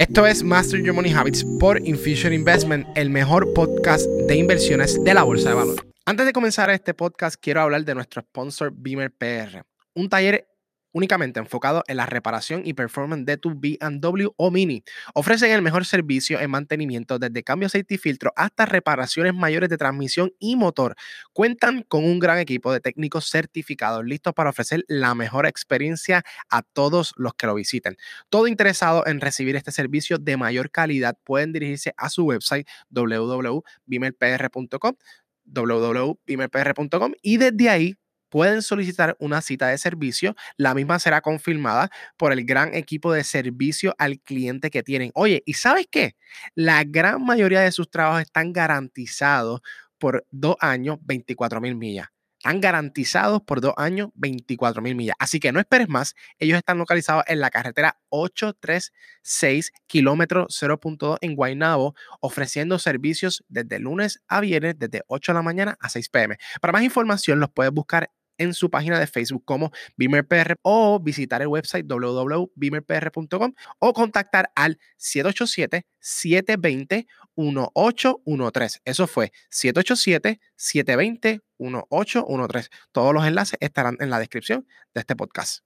Esto es Master Your Money Habits por Infusion Investment, el mejor podcast de inversiones de la bolsa de valores. Antes de comenzar este podcast, quiero hablar de nuestro sponsor Beamer PR, un taller únicamente enfocado en la reparación y performance de tu BMW o Mini. Ofrecen el mejor servicio en mantenimiento desde cambio aceite y filtro hasta reparaciones mayores de transmisión y motor. Cuentan con un gran equipo de técnicos certificados listos para ofrecer la mejor experiencia a todos los que lo visiten. Todo interesado en recibir este servicio de mayor calidad pueden dirigirse a su website www.bimelpr.com www.bimelpr.com y desde ahí pueden solicitar una cita de servicio. La misma será confirmada por el gran equipo de servicio al cliente que tienen. Oye, ¿y sabes qué? La gran mayoría de sus trabajos están garantizados por dos años, 24 mil millas. Están garantizados por dos años, 24 mil millas. Así que no esperes más. Ellos están localizados en la carretera 836, kilómetro 0.2 en Guaynabo, ofreciendo servicios desde lunes a viernes, desde 8 de la mañana a 6 pm. Para más información, los puedes buscar en su página de Facebook como BeamerPR o visitar el website www.beamerpr.com o contactar al 787-720-1813. Eso fue 787-720-1813. Todos los enlaces estarán en la descripción de este podcast.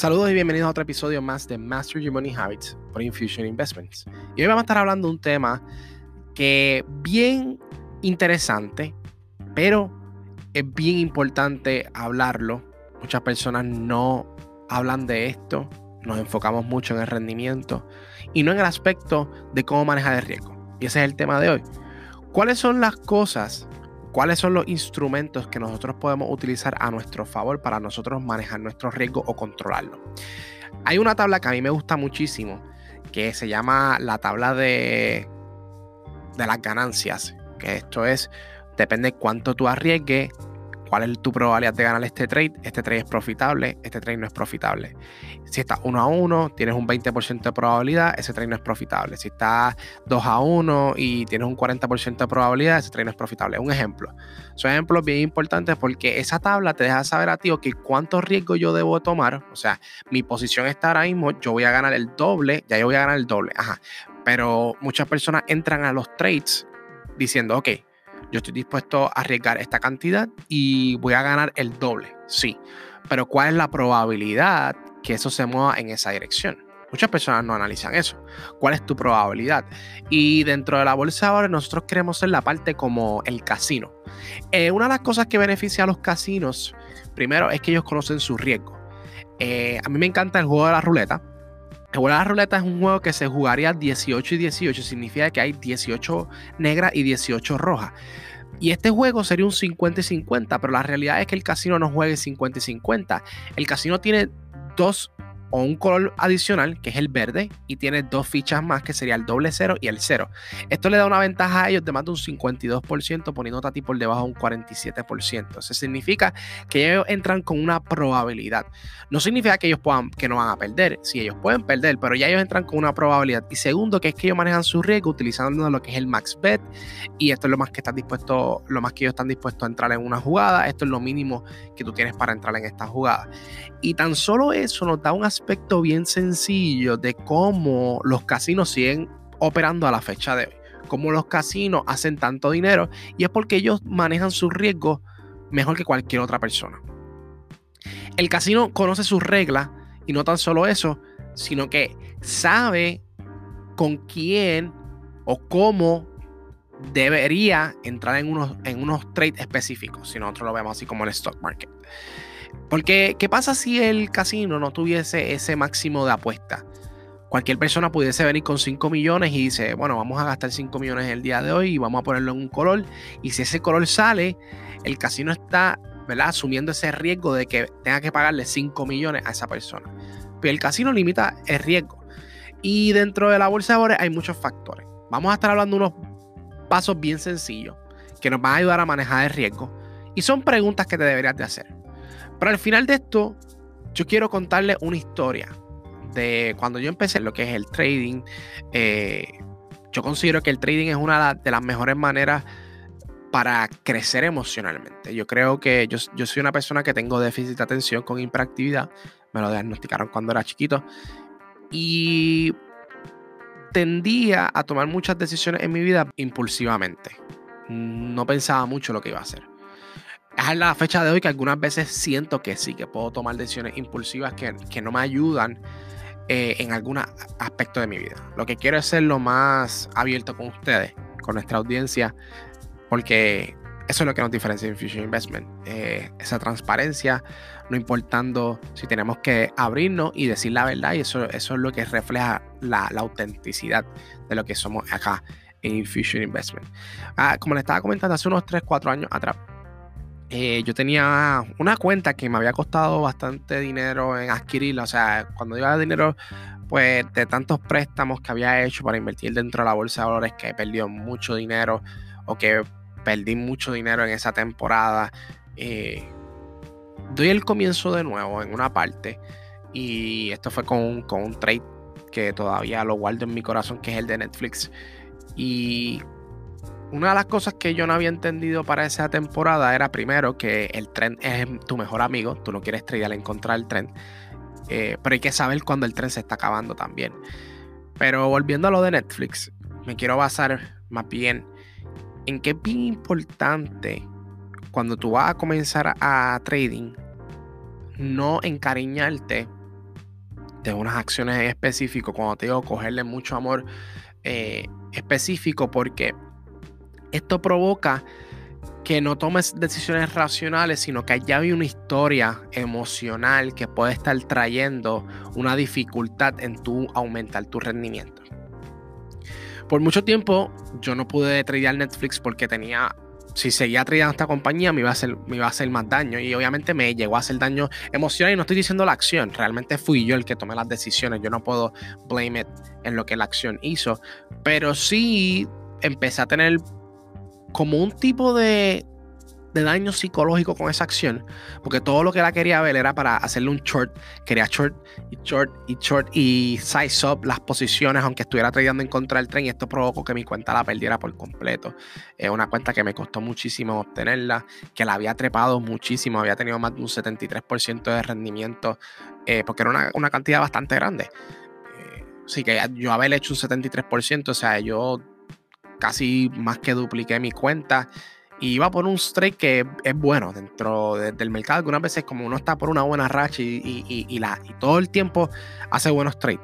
Saludos y bienvenidos a otro episodio más de Master Your Money Habits por Infusion Investments. Y hoy vamos a estar hablando de un tema que bien interesante, pero es bien importante hablarlo. Muchas personas no hablan de esto, nos enfocamos mucho en el rendimiento y no en el aspecto de cómo manejar el riesgo. Y ese es el tema de hoy. ¿Cuáles son las cosas cuáles son los instrumentos que nosotros podemos utilizar a nuestro favor para nosotros manejar nuestro riesgo o controlarlo. Hay una tabla que a mí me gusta muchísimo que se llama la tabla de, de las ganancias, que esto es, depende cuánto tú arriesgues, cuál es tu probabilidad de ganar este trade. Este trade es profitable, este trade no es profitable. Si está 1 a 1, tienes un 20% de probabilidad, ese trade no es profitable. Si está 2 a 1 y tienes un 40% de probabilidad, ese trade no es profitable. Un ejemplo. Son ejemplos bien importantes porque esa tabla te deja saber a ti que cuánto riesgo yo debo tomar. O sea, mi posición está ahora mismo, yo voy a ganar el doble, ya yo voy a ganar el doble. Ajá. Pero muchas personas entran a los trades diciendo, ok, yo estoy dispuesto a arriesgar esta cantidad y voy a ganar el doble, sí. Pero ¿cuál es la probabilidad que eso se mueva en esa dirección? Muchas personas no analizan eso. ¿Cuál es tu probabilidad? Y dentro de la bolsa ahora nosotros queremos ser la parte como el casino. Eh, una de las cosas que beneficia a los casinos, primero, es que ellos conocen su riesgo. Eh, a mí me encanta el juego de la ruleta. De la ruleta es un juego que se jugaría 18 y 18. Significa que hay 18 negras y 18 rojas. Y este juego sería un 50 y 50, pero la realidad es que el casino no juegue 50 y 50. El casino tiene dos o un color adicional, que es el verde, y tiene dos fichas más, que sería el doble cero y el cero. Esto le da una ventaja a ellos de más de un 52%, poniendo a ti por debajo de un 47%. Eso significa que ellos entran con una probabilidad. No significa que ellos puedan, que no van a perder. Sí, ellos pueden perder, pero ya ellos entran con una probabilidad. Y segundo, que es que ellos manejan su riesgo utilizando lo que es el max bet. Y esto es lo más que están dispuestos, lo más que ellos están dispuestos a entrar en una jugada. Esto es lo mínimo que tú tienes para entrar en esta jugada. Y tan solo eso nos da un bien sencillo de cómo los casinos siguen operando a la fecha de hoy. Cómo los casinos hacen tanto dinero y es porque ellos manejan sus riesgos mejor que cualquier otra persona. El casino conoce sus reglas y no tan solo eso, sino que sabe con quién o cómo debería entrar en unos, en unos trades específicos, si nosotros lo vemos así como el stock market. Porque, ¿qué pasa si el casino no tuviese ese máximo de apuesta? Cualquier persona pudiese venir con 5 millones y dice, bueno, vamos a gastar 5 millones el día de hoy y vamos a ponerlo en un color. Y si ese color sale, el casino está ¿verdad? asumiendo ese riesgo de que tenga que pagarle 5 millones a esa persona. Pero el casino limita el riesgo. Y dentro de la bolsa de valores hay muchos factores. Vamos a estar hablando de unos pasos bien sencillos que nos van a ayudar a manejar el riesgo. Y son preguntas que te deberías de hacer. Pero al final de esto, yo quiero contarle una historia de cuando yo empecé lo que es el trading. Eh, yo considero que el trading es una de las mejores maneras para crecer emocionalmente. Yo creo que yo, yo soy una persona que tengo déficit de atención con hiperactividad. Me lo diagnosticaron cuando era chiquito. Y tendía a tomar muchas decisiones en mi vida impulsivamente. No pensaba mucho lo que iba a hacer. Es la fecha de hoy que algunas veces siento que sí, que puedo tomar decisiones impulsivas que, que no me ayudan eh, en algún aspecto de mi vida. Lo que quiero es ser lo más abierto con ustedes, con nuestra audiencia, porque eso es lo que nos diferencia en Fusion Investment. Eh, esa transparencia, no importando si tenemos que abrirnos y decir la verdad, y eso, eso es lo que refleja la, autenticidad de lo que somos acá en Infusion Investment. Ah, como les estaba comentando hace unos 3, 4 años atrás, eh, yo tenía una cuenta que me había costado bastante dinero en adquirirla. O sea, cuando iba dinero, pues de tantos préstamos que había hecho para invertir dentro de la bolsa de valores, que he perdido mucho dinero o que perdí mucho dinero en esa temporada. Eh, doy el comienzo de nuevo en una parte. Y esto fue con, con un trade que todavía lo guardo en mi corazón, que es el de Netflix. Y una de las cosas que yo no había entendido para esa temporada era primero que el tren es tu mejor amigo, tú no quieres estrellar en contra del tren, eh, pero hay que saber cuando el tren se está acabando también. Pero volviendo a lo de Netflix, me quiero basar más bien en que es bien importante cuando tú vas a comenzar a trading, no encariñarte de unas acciones en específico, cuando te digo cogerle mucho amor eh, específico, porque esto provoca que no tomes decisiones racionales, sino que ya hay una historia emocional que puede estar trayendo una dificultad en tu aumentar tu rendimiento. Por mucho tiempo yo no pude tradear Netflix porque tenía, si seguía tradeando esta compañía me iba, a hacer, me iba a hacer más daño y obviamente me llegó a hacer daño emocional y no estoy diciendo la acción, realmente fui yo el que tomé las decisiones, yo no puedo blame it en lo que la acción hizo, pero sí empecé a tener como un tipo de, daño psicológico con esa acción, porque todo lo que la quería ver era para hacerle un short, quería short y short y short y size up las posiciones, aunque estuviera trayendo en contra del tren, y esto provocó que mi cuenta la perdiera por completo. Es una cuenta que me costó muchísimo obtenerla, que la había trepado muchísimo, había tenido más de un 73% de rendimiento, eh, porque era una, cantidad bastante grande. Eh, así que yo haber hecho un 73%, o sea, yo casi más que dupliqué mi cuenta. Y iba por un strike que es bueno dentro del mercado. Algunas veces, como uno está por una buena racha y, la, y todo el tiempo hace buenos trades.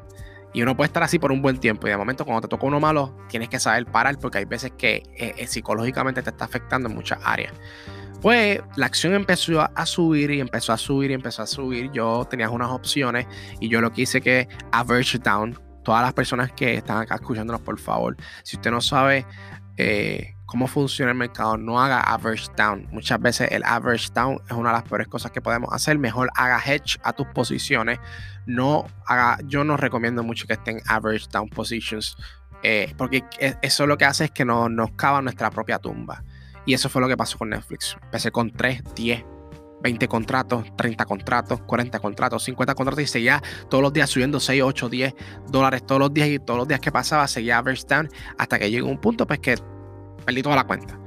Y uno puede estar así por un buen tiempo. Y de momento, cuando te toca uno malo, tienes que saber parar porque hay veces que eh, eh, psicológicamente te está afectando en muchas áreas. Pues la acción empezó a subir y empezó a subir y empezó a subir. Yo tenía unas opciones y yo lo que hice que average down todas las personas que están acá escuchándonos, por favor, si usted no sabe eh, cómo funciona el mercado, no haga average down. Muchas veces el average down es una de las peores cosas que podemos hacer. Mejor haga hedge a tus posiciones. No haga, yo no recomiendo mucho que estén average down positions. Eh, porque e, eso lo que hace es que nos, nos cava nuestra propia tumba. Y eso fue lo que pasó con Netflix. Empecé con 3, 10, 20 contratos, 30 contratos, 40 contratos, 50 contratos y seguía todos los días subiendo 6, 8, 10 dólares todos los días y todos los días que pasaba seguía down hasta que llegó un punto pues que perdí toda la cuenta.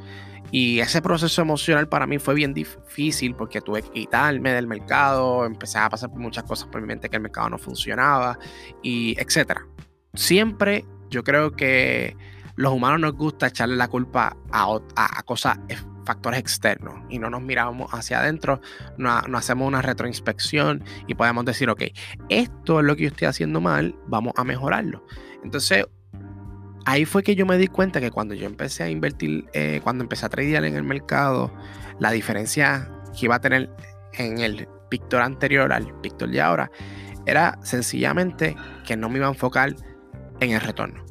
Y ese proceso emocional para mí fue bien difícil porque tuve que quitarme del mercado, empecé a pasar por muchas cosas por mi mente que el mercado no funcionaba y etcétera. Siempre yo creo que los humanos nos gusta echarle la culpa a, a, a cosas factores externos y no nos miramos hacia adentro, no, hacemos una retroinspección y podemos decir, ok, esto es lo que yo estoy haciendo mal, vamos a mejorarlo. Entonces, ahí fue que yo me di cuenta que cuando yo empecé a invertir, eh, cuando empecé a tradear en el mercado, la diferencia que iba a tener en el pictor anterior al pictor de ahora era sencillamente que no me iba a enfocar en el retorno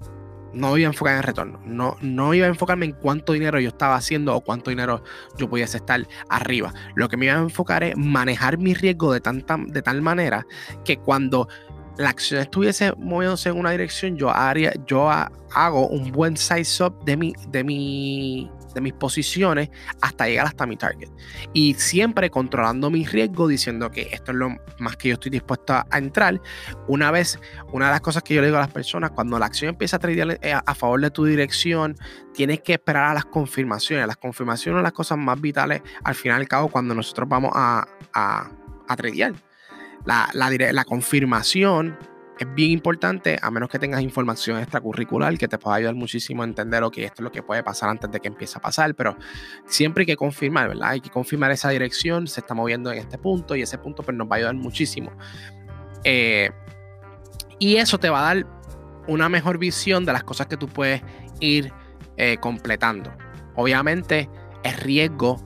no iba a enfocar en retorno. No, no iba a enfocarme en cuánto dinero yo estaba haciendo o cuánto dinero yo pudiese estar arriba. Lo que me iba a enfocar es manejar mi riesgo de, tanta, de tal manera que cuando la acción estuviese moviéndose en una dirección, yo, haría, yo hago un buen size up de mi, de mi de mis posiciones hasta llegar hasta mi target. Y siempre controlando mi riesgo, diciendo que esto es lo más que yo estoy dispuesto a, entrar. Una vez, una de las cosas que yo le digo a las personas, cuando la acción empieza a tradear eh, a, favor de tu dirección, tienes que esperar a las confirmaciones. Las confirmaciones son las cosas más vitales al final y al cabo cuando nosotros vamos a, a, a tradear. La, la, la confirmación es bien importante, a menos que tengas información extracurricular que te pueda ayudar muchísimo a entender, que esto es lo que puede pasar antes de que empiece a pasar, pero siempre hay que confirmar, ¿verdad? Hay que confirmar esa dirección, se está moviendo en este punto y ese punto pues, nos va a ayudar muchísimo. Eh, y eso te va a dar una mejor visión de las cosas que tú puedes ir eh, completando. Obviamente, el riesgo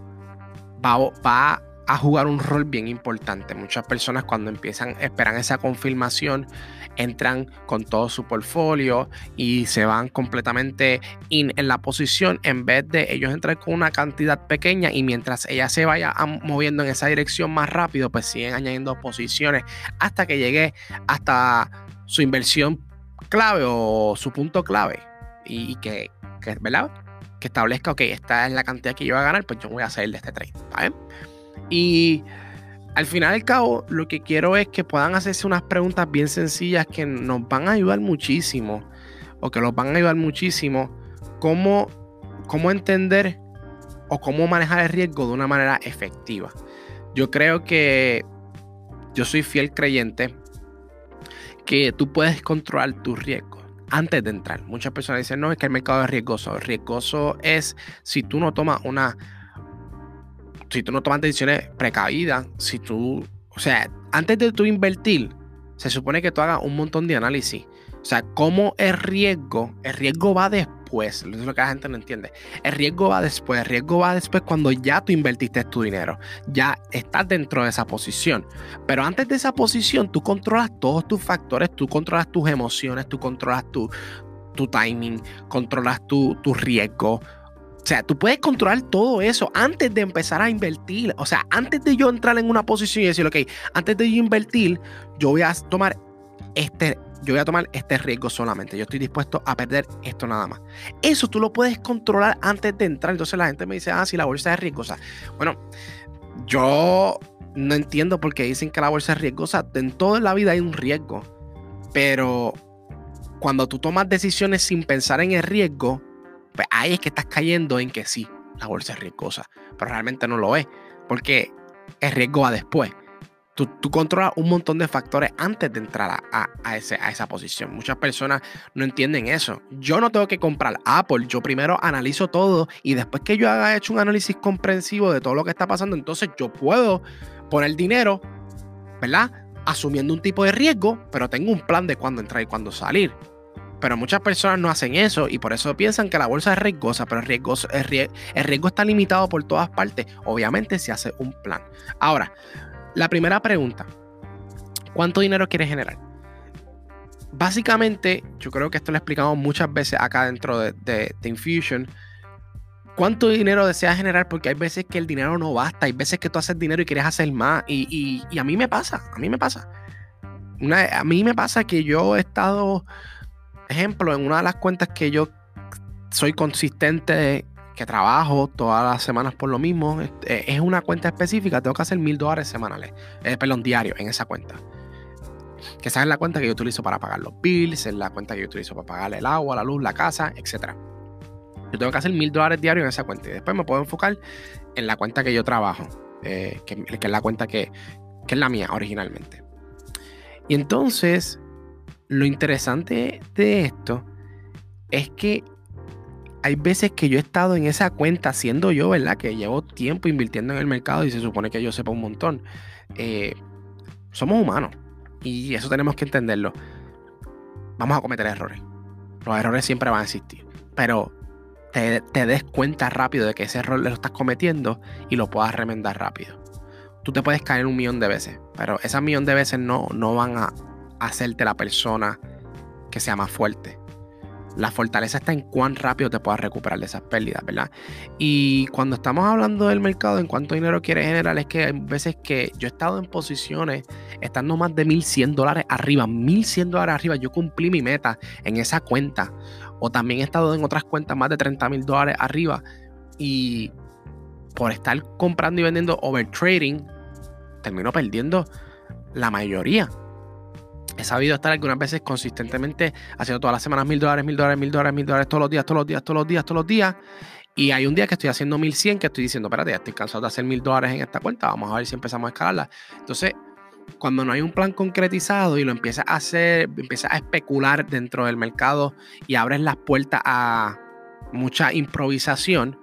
va, va a jugar un rol bien importante. Muchas personas cuando empiezan, esperan esa confirmación, entran con todo su portfolio y se van completamente in, en la posición en vez de ellos entrar con una cantidad pequeña y mientras ella se vaya moviendo en esa dirección más rápido, pues siguen añadiendo posiciones hasta que llegue hasta su inversión clave o su punto clave y, que, que, ¿verdad? que establezca, ok, esta es la cantidad que yo voy a ganar, pues yo voy a salir de este trade. ¿vale? Y al final del cabo, lo que quiero es que puedan hacerse unas preguntas bien sencillas que nos van a ayudar muchísimo, o que los van a ayudar muchísimo, cómo, cómo entender o cómo manejar el riesgo de una manera efectiva. Yo creo que yo soy fiel creyente que tú puedes controlar tu riesgo antes de entrar. Muchas personas dicen, no, es que el mercado es riesgoso. riesgoso es si tú no tomas una si tú no tomas decisiones precavidas, si tú, o sea, antes de tú invertir, se supone que tú hagas un montón de análisis. O sea, cómo el riesgo, el riesgo va después, eso es lo que la gente no entiende. El riesgo va después, el riesgo va después cuando ya tú invertiste tu dinero, ya estás dentro de esa posición. Pero antes de esa posición, tú controlas todos tus factores, tú controlas tus emociones, tú controlas tu, tu timing, controlas tu, tu riesgo, o sea, tú puedes controlar todo eso antes de empezar a invertir. O sea, antes de yo entrar en una posición y decir, ok, antes de yo invertir, yo voy a tomar este, yo voy a tomar este riesgo solamente. Yo estoy dispuesto a perder esto nada más. Eso tú lo puedes controlar antes de entrar. Entonces la gente me dice, ah, si la bolsa es riesgosa. Bueno, yo no entiendo por qué dicen que la bolsa es riesgosa. En toda la vida hay un riesgo. Pero cuando tú tomas decisiones sin pensar en el riesgo, pues ahí es que estás cayendo en que sí, la bolsa es riesgosa, pero realmente no lo es, porque el riesgo va después. Tú, controlas un montón de factores antes de entrar a, ese, a, esa posición. Muchas personas no entienden eso. Yo no tengo que comprar Apple. Yo primero analizo todo y después que yo haya hecho un análisis comprensivo de todo lo que está pasando, entonces yo puedo poner dinero, ¿verdad? Asumiendo un tipo de riesgo, pero tengo un plan de cuándo entrar y cuándo salir. Pero muchas personas no hacen eso y por eso piensan que la bolsa es riesgosa, pero el riesgo, el riesgo está limitado por todas partes. Obviamente se hace un plan. Ahora, la primera pregunta, ¿cuánto dinero quieres generar? Básicamente, yo creo que esto lo explicamos muchas veces acá dentro de, Infusion. ¿Cuánto dinero deseas generar? Porque hay veces que el dinero no basta, hay veces que tú haces dinero y quieres hacer más. Y, a mí me pasa, a mí me pasa. a mí me pasa que yo he estado ejemplo, en una de las cuentas que yo soy consistente, que trabajo todas las semanas por lo mismo, es una cuenta específica, tengo que hacer mil dólares semanales, eh, perdón, diarios en esa cuenta. Que esa es la cuenta que yo utilizo para pagar los bills, es la cuenta que yo utilizo para pagar el agua, la luz, la casa, etc. Yo tengo que hacer mil dólares diarios en esa cuenta y después me puedo enfocar en la cuenta que yo trabajo, eh, que, que, es la cuenta que, que es la mía originalmente. Y entonces, lo interesante de esto es que hay veces que yo he estado en esa cuenta, siendo yo, ¿verdad? Que llevo tiempo invirtiendo en el mercado y se supone que yo sepa un montón. Eh, somos humanos y eso tenemos que entenderlo. Vamos a cometer errores. Los errores siempre van a existir. Pero te, des cuenta rápido de que ese error lo estás cometiendo y lo puedas remendar rápido. Tú te puedes caer un millón de veces, pero esas millón de veces no, no van a hacerte la persona que sea más fuerte. La fortaleza está en cuán rápido te puedas recuperar de esas pérdidas, ¿verdad? Y cuando estamos hablando del mercado, en cuánto dinero quieres generar, es que hay veces que yo he estado en posiciones estando más de 1100 dólares arriba, 1100 dólares arriba, yo cumplí mi meta en esa cuenta. O también he estado en otras cuentas más de 30 mil dólares arriba, y por estar comprando y vendiendo overtrading, termino perdiendo la mayoría. He sabido estar algunas veces consistentemente haciendo todas las semanas mil dólares, mil dólares, mil dólares, mil dólares, todos los días, todos los días, todos los días, todos los días. Y hay un día que estoy haciendo 1100 que estoy diciendo, espérate, ya estoy cansado de hacer mil dólares en esta cuenta, vamos a ver si empezamos a escalarla. Entonces, cuando no hay un plan concretizado y lo empiezas a hacer, empiezas a especular dentro del mercado y abres las puertas a mucha improvisación,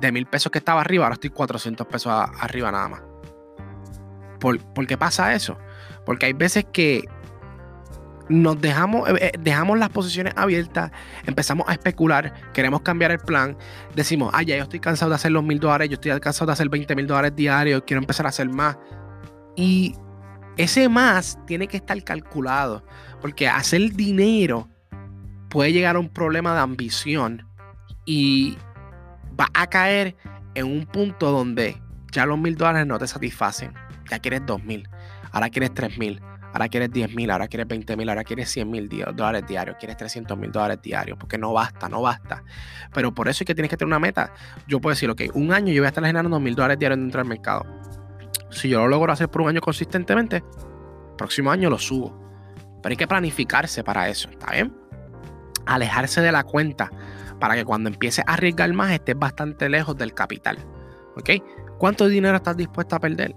de mil pesos que estaba arriba, ahora estoy 400 pesos arriba nada más. ¿Por, qué pasa eso? Porque hay veces que nos dejamos, eh, eh, dejamos las posiciones abiertas, empezamos a especular, queremos cambiar el plan, decimos, ah, ya yo estoy cansado de hacer los mil dólares, yo estoy cansado de hacer 20 mil dólares diarios, quiero empezar a hacer más. Y ese más tiene que estar calculado, porque hacer dinero puede llegar a un problema de ambición y va a caer en un punto donde ya los mil dólares no te satisfacen, ya quieres dos mil, ahora quieres tres mil, ahora quieres diez mil, ahora quieres veinte mil, ahora quieres cien mil dólares diarios, quieres trescientos mil dólares diarios, porque no basta, no basta. Pero por eso es que tienes que tener una meta. Yo puedo decir, ok, un año yo voy a estar generando mil dólares diarios dentro del mercado. Si yo lo logro hacer por un año consistentemente, próximo año lo subo. Pero hay que planificarse para eso, ¿está bien? Alejarse de la cuenta para que cuando empieces a arriesgar más estés bastante lejos del capital. ¿Ok? ¿Cuánto dinero estás dispuesto a perder?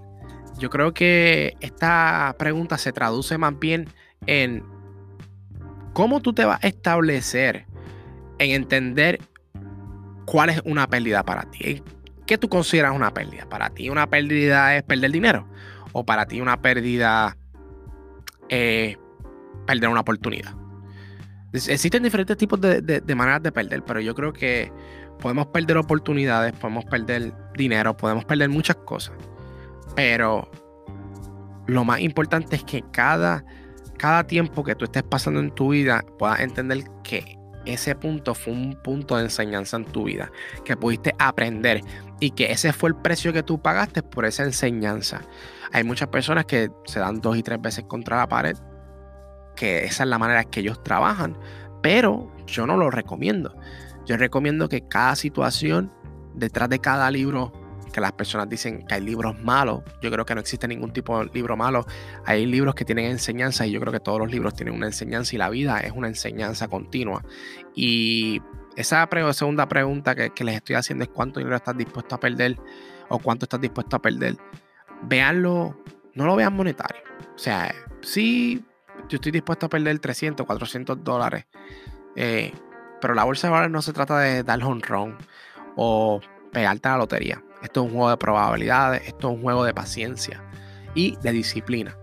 Yo creo que esta pregunta se traduce más bien en cómo tú te vas a establecer en entender cuál es una pérdida para ti. ¿Qué tú consideras una pérdida? ¿Para ti una pérdida es perder dinero? ¿O para ti una pérdida es perder una oportunidad? Existen diferentes tipos de, maneras de perder, pero yo creo que podemos perder oportunidades, podemos perder dinero, podemos perder muchas cosas. Pero lo más importante es que cada, cada tiempo que tú estés pasando en tu vida puedas entender que ese punto fue un punto de enseñanza en tu vida, que pudiste aprender y que ese fue el precio que tú pagaste por esa enseñanza. Hay muchas personas que se dan dos y tres veces contra la pared que esa es la manera que ellos trabajan, pero yo no lo recomiendo. Yo recomiendo que cada situación, detrás de cada libro, que las personas dicen que hay libros malos, yo creo que no existe ningún tipo de libro malo. Hay libros que tienen enseñanza y yo creo que todos los libros tienen una enseñanza y la vida es una enseñanza continua. Y esa segunda pregunta que, les estoy haciendo es cuánto dinero estás dispuesto a perder o cuánto estás dispuesto a perder. Veanlo, no lo vean monetario. O sea, sí yo estoy dispuesto a perder 300, 400 dólares. Eh, pero la bolsa de valores no se trata de dar home run o pegarte a la lotería. Esto es un juego de probabilidades, esto es un juego de paciencia y de disciplina.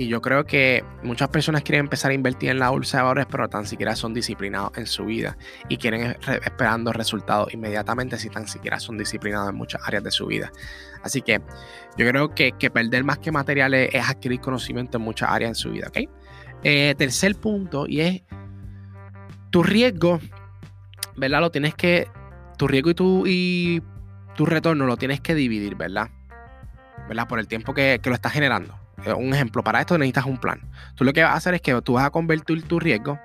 Y yo creo que muchas personas quieren empezar a invertir en la bolsa de valores, pero tan siquiera son disciplinados en su vida y quieren esperando resultados inmediatamente si tan siquiera son disciplinados en muchas áreas de su vida. Así que yo creo que, perder más que materiales es adquirir conocimiento en muchas áreas en su vida, ¿ok? Eh, tercer punto, y es tu riesgo, ¿verdad? Lo tienes que, tu riesgo y tu, tu retorno lo tienes que dividir, ¿verdad? ¿Verdad? Por el tiempo que, que lo estás generando. Un ejemplo, para esto necesitas un plan. Tú lo que vas a hacer es que tú vas a convertir tu riesgo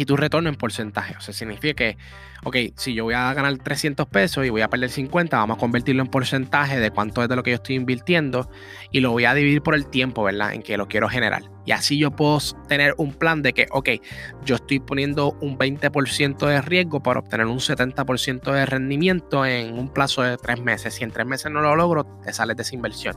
y tu retorno en porcentaje. O sea, significa que, ok, si yo voy a ganar 300 pesos y voy a perder 50, vamos a convertirlo en porcentaje de cuánto es de lo que yo estoy invirtiendo y lo voy a dividir por el tiempo, ¿verdad? En que lo quiero generar. Y así yo puedo tener un plan de que, ok, yo estoy poniendo un 20% de riesgo para obtener un 70% de rendimiento en un plazo de tres meses. Si en tres meses no lo logro, te sales de esa inversión.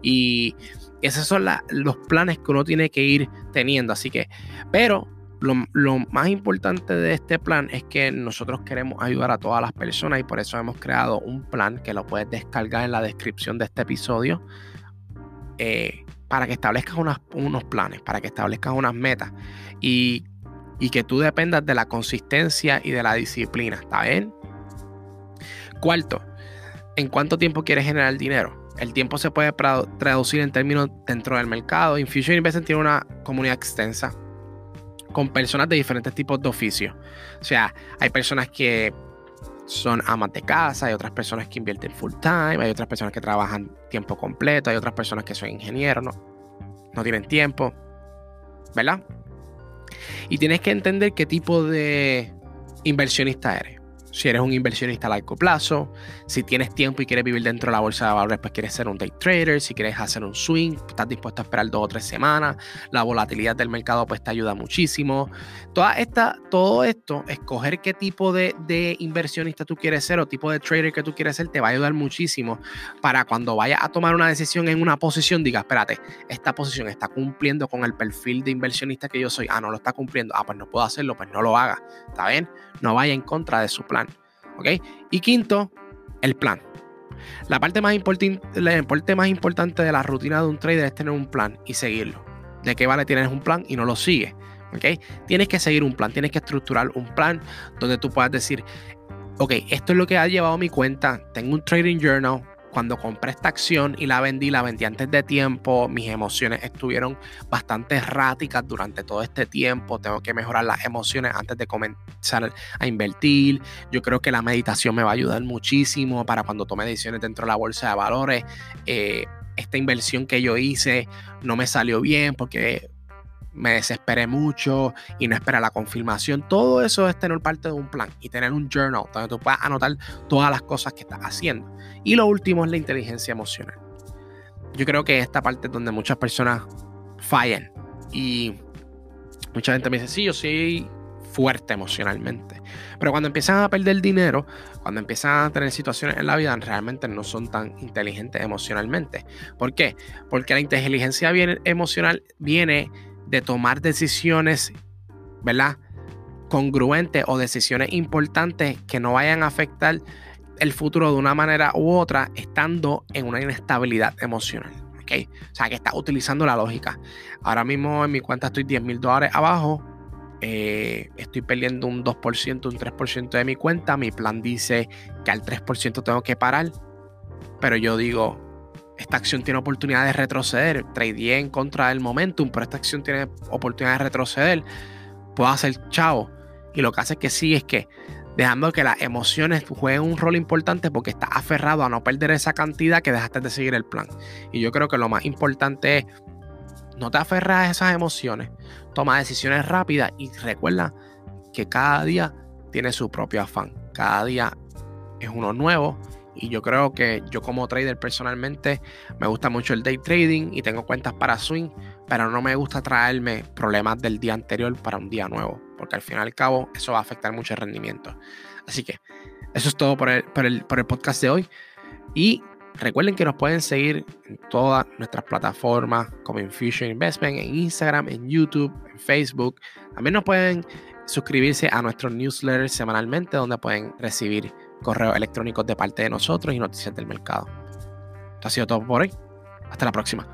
Y esos son los planes que uno tiene que ir teniendo. Así que, pero lo, más importante de este plan es que nosotros queremos ayudar a todas las personas y por eso hemos creado un plan que lo puedes descargar en la descripción de este episodio eh, para que establezcas unos planes, para que establezcas unas metas y, y que tú dependas de la consistencia y de la disciplina, ¿está bien? Cuarto, ¿en cuánto tiempo quieres generar dinero? El tiempo se puede traducir en términos dentro del mercado. Infusion Investment tiene una comunidad extensa con personas de diferentes tipos de oficios. O sea, hay personas que son amas de casa, hay otras personas que invierten full time, hay otras personas que trabajan tiempo completo, hay otras personas que son ingenieros, no, no tienen tiempo, ¿verdad? Y tienes que entender qué tipo de inversionista eres. Si eres un inversionista a largo plazo, si tienes tiempo y quieres vivir dentro de la bolsa de valores, pues quieres ser un day trader, si quieres hacer un swing, estás dispuesto a esperar dos o tres semanas, la volatilidad del mercado pues te ayuda muchísimo. Toda esta, todo esto, escoger qué tipo de, de inversionista tú quieres ser o tipo de trader que tú quieres ser, te va a ayudar muchísimo para cuando vayas a tomar una decisión en una posición, diga, espérate, esta posición está cumpliendo con el perfil de inversionista que yo soy. Ah, no lo está cumpliendo. Ah, pues no puedo hacerlo, pues no lo haga. ¿Está bien? No vaya en contra de su plan. ¿Ok? Y quinto, el plan. La parte, más la parte más importante de la rutina de un trader es tener un plan y seguirlo. ¿De qué vale tienes un plan y no lo sigues? ¿Ok? Tienes que seguir un plan, tienes que estructurar un plan donde tú puedas decir, ok, esto es lo que ha llevado mi cuenta, tengo un trading journal, cuando compré esta acción y la vendí, la vendí antes de tiempo, mis emociones estuvieron bastante erráticas durante todo este tiempo, tengo que mejorar las emociones antes de comenzar a invertir, yo creo que la meditación me va a ayudar muchísimo para cuando tome decisiones dentro de la bolsa de valores. Eh, esta inversión que yo hice no me salió bien porque me desesperé mucho y no esperé la confirmación. Todo eso es tener parte de un plan y tener un journal donde tú puedas anotar todas las cosas que estás haciendo. Y lo último es la inteligencia emocional. Yo creo que esta parte es donde muchas personas fallan y mucha gente me dice, sí, yo soy fuerte emocionalmente. Pero cuando empiezan a perder dinero, cuando empiezan a tener situaciones en la vida, realmente no son tan inteligentes emocionalmente. ¿Por qué? Porque la inteligencia emocional viene de tomar decisiones, ¿verdad? Congruentes o decisiones importantes que no vayan a afectar el futuro de una manera u otra, estando en una inestabilidad emocional. ¿ok? O sea, que está utilizando la lógica. Ahora mismo en mi cuenta estoy 10 mil dólares abajo. Eh, estoy perdiendo un 2%, un 3% de mi cuenta. Mi plan dice que al 3% tengo que parar. Pero yo digo, esta acción tiene oportunidad de retroceder. Tradeé en contra del momentum, pero esta acción tiene oportunidad de retroceder. Puedo hacer chao. Y lo que hace que sí es que dejando que las emociones jueguen un rol importante porque estás aferrado a no perder esa cantidad que dejaste de seguir el plan. Y yo creo que lo más importante es no te aferras a esas emociones, toma decisiones rápidas y recuerda que cada día tiene su propio afán. Cada día es uno nuevo y yo creo que yo como trader personalmente me gusta mucho el day trading y tengo cuentas para swing, pero no me gusta traerme problemas del día anterior para un día nuevo, porque al fin y al cabo eso va a afectar mucho el rendimiento. Así que eso es todo por el, por el, por el podcast de hoy. Y recuerden que nos pueden seguir en todas nuestras plataformas como Infusion Investment, en Instagram, en YouTube, en Facebook. También nos pueden suscribirse a nuestro newsletter semanalmente donde pueden recibir correos electrónicos de parte de nosotros y noticias del mercado. Esto ha sido todo por hoy. Hasta la próxima.